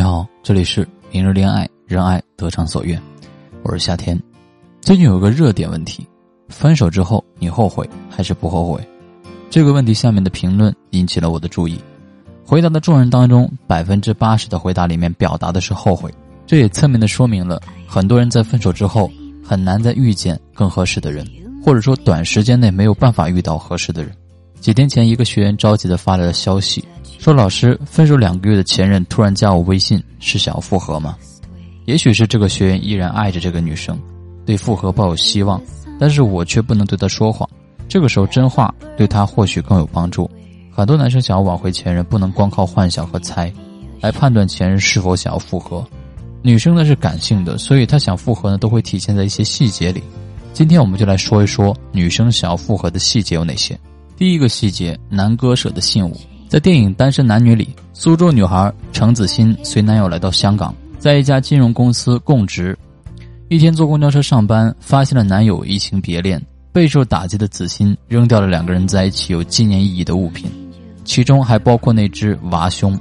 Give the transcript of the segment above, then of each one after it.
你好，这里是明日恋爱，让爱得偿所愿，我是夏天。最近有个热点问题：分手之后你后悔还是不后悔？这个问题下面的评论引起了我的注意。回答的众人当中，百分之八十的回答里面表达的是后悔，这也侧面的说明了很多人在分手之后很难再遇见更合适的人，或者说短时间内没有办法遇到合适的人。几天前，一个学员着急的发来了消息。说老师，分手两个月的前任突然加我微信，是想要复合吗？也许是这个学员依然爱着这个女生，对复合抱有希望，但是我却不能对他说谎。这个时候真话对他或许更有帮助。很多男生想要挽回前任，不能光靠幻想和猜来判断前任是否想要复合。女生呢是感性的，所以她想复合呢都会体现在一些细节里。今天我们就来说一说女生想要复合的细节有哪些。第一个细节，难割舍的信物。在电影《单身男女》里，苏州女孩程子欣随男友来到香港，在一家金融公司供职。一天坐公交车上班，发现了男友移情别恋，备受打击的子欣扔掉了两个人在一起有纪念意义的物品，其中还包括那只娃熊。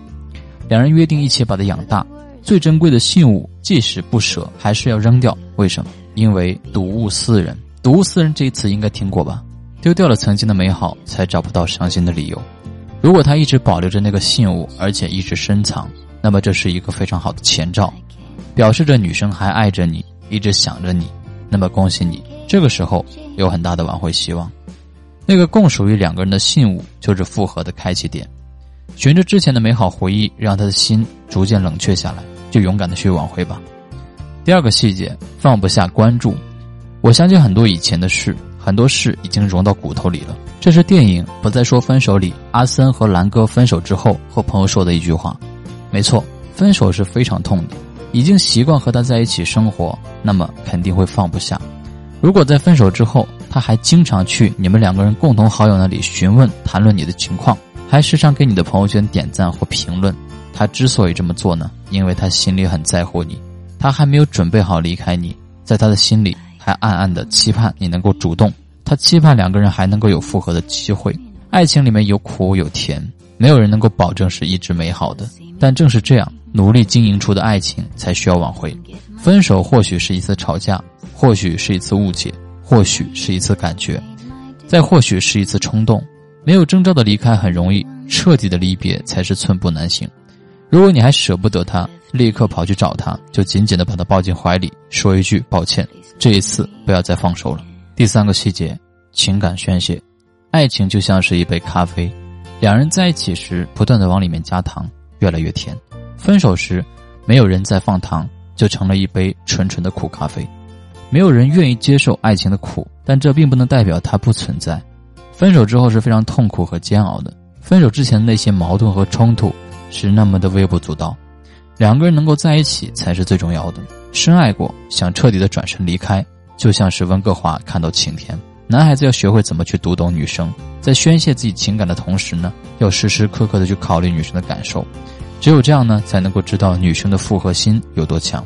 两人约定一起把它养大。最珍贵的信物，即使不舍，还是要扔掉。为什么？因为睹物思人。睹物思人这一词应该听过吧？丢掉了曾经的美好，才找不到伤心的理由。如果他一直保留着那个信物，而且一直深藏，那么这是一个非常好的前兆，表示着女生还爱着你，一直想着你。那么恭喜你，这个时候有很大的挽回希望。那个共属于两个人的信物，就是复合的开启点。循着之前的美好回忆，让他的心逐渐冷却下来，就勇敢的去挽回吧。第二个细节，放不下关注。我相信很多以前的事，很多事已经融到骨头里了。这是电影《不再说分手》里阿森和兰哥分手之后和朋友说的一句话。没错，分手是非常痛的。已经习惯和他在一起生活，那么肯定会放不下。如果在分手之后，他还经常去你们两个人共同好友那里询问、谈论你的情况，还时常给你的朋友圈点赞或评论，他之所以这么做呢？因为他心里很在乎你，他还没有准备好离开你，在他的心里还暗暗的期盼你能够主动。他期盼两个人还能够有复合的机会。爱情里面有苦有甜，没有人能够保证是一直美好的。但正是这样努力经营出的爱情，才需要挽回。分手或许是一次吵架，或许是一次误解，或许是一次感觉，再或许是一次冲动。没有征兆的离开很容易，彻底的离别才是寸步难行。如果你还舍不得他，立刻跑去找他，就紧紧的把他抱进怀里，说一句抱歉，这一次不要再放手了。第三个细节，情感宣泄，爱情就像是一杯咖啡，两人在一起时不断的往里面加糖，越来越甜；分手时，没有人再放糖，就成了一杯纯纯的苦咖啡。没有人愿意接受爱情的苦，但这并不能代表它不存在。分手之后是非常痛苦和煎熬的，分手之前的那些矛盾和冲突是那么的微不足道，两个人能够在一起才是最重要的。深爱过，想彻底的转身离开。就像是温哥华看到晴天，男孩子要学会怎么去读懂女生，在宣泄自己情感的同时呢，要时时刻刻的去考虑女生的感受，只有这样呢，才能够知道女生的复合心有多强，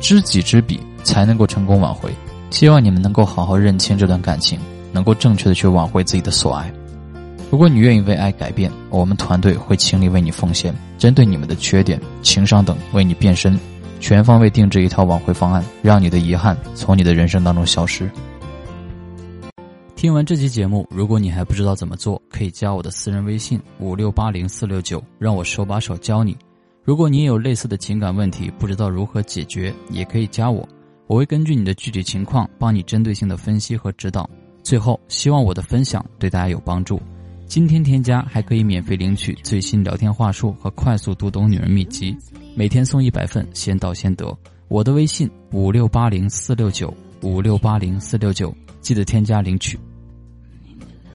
知己知彼才能够成功挽回。希望你们能够好好认清这段感情，能够正确的去挽回自己的所爱。如果你愿意为爱改变，我们团队会倾力为你奉献，针对你们的缺点、情商等为你变身。全方位定制一套挽回方案，让你的遗憾从你的人生当中消失。听完这期节目，如果你还不知道怎么做，可以加我的私人微信五六八零四六九，让我手把手教你。如果你也有类似的情感问题，不知道如何解决，也可以加我，我会根据你的具体情况帮你针对性的分析和指导。最后，希望我的分享对大家有帮助。今天添加还可以免费领取最新聊天话术和快速读懂女人秘籍。每天送一百份，先到先得。我的微信五六八零四六九五六八零四六九，记得添加领取。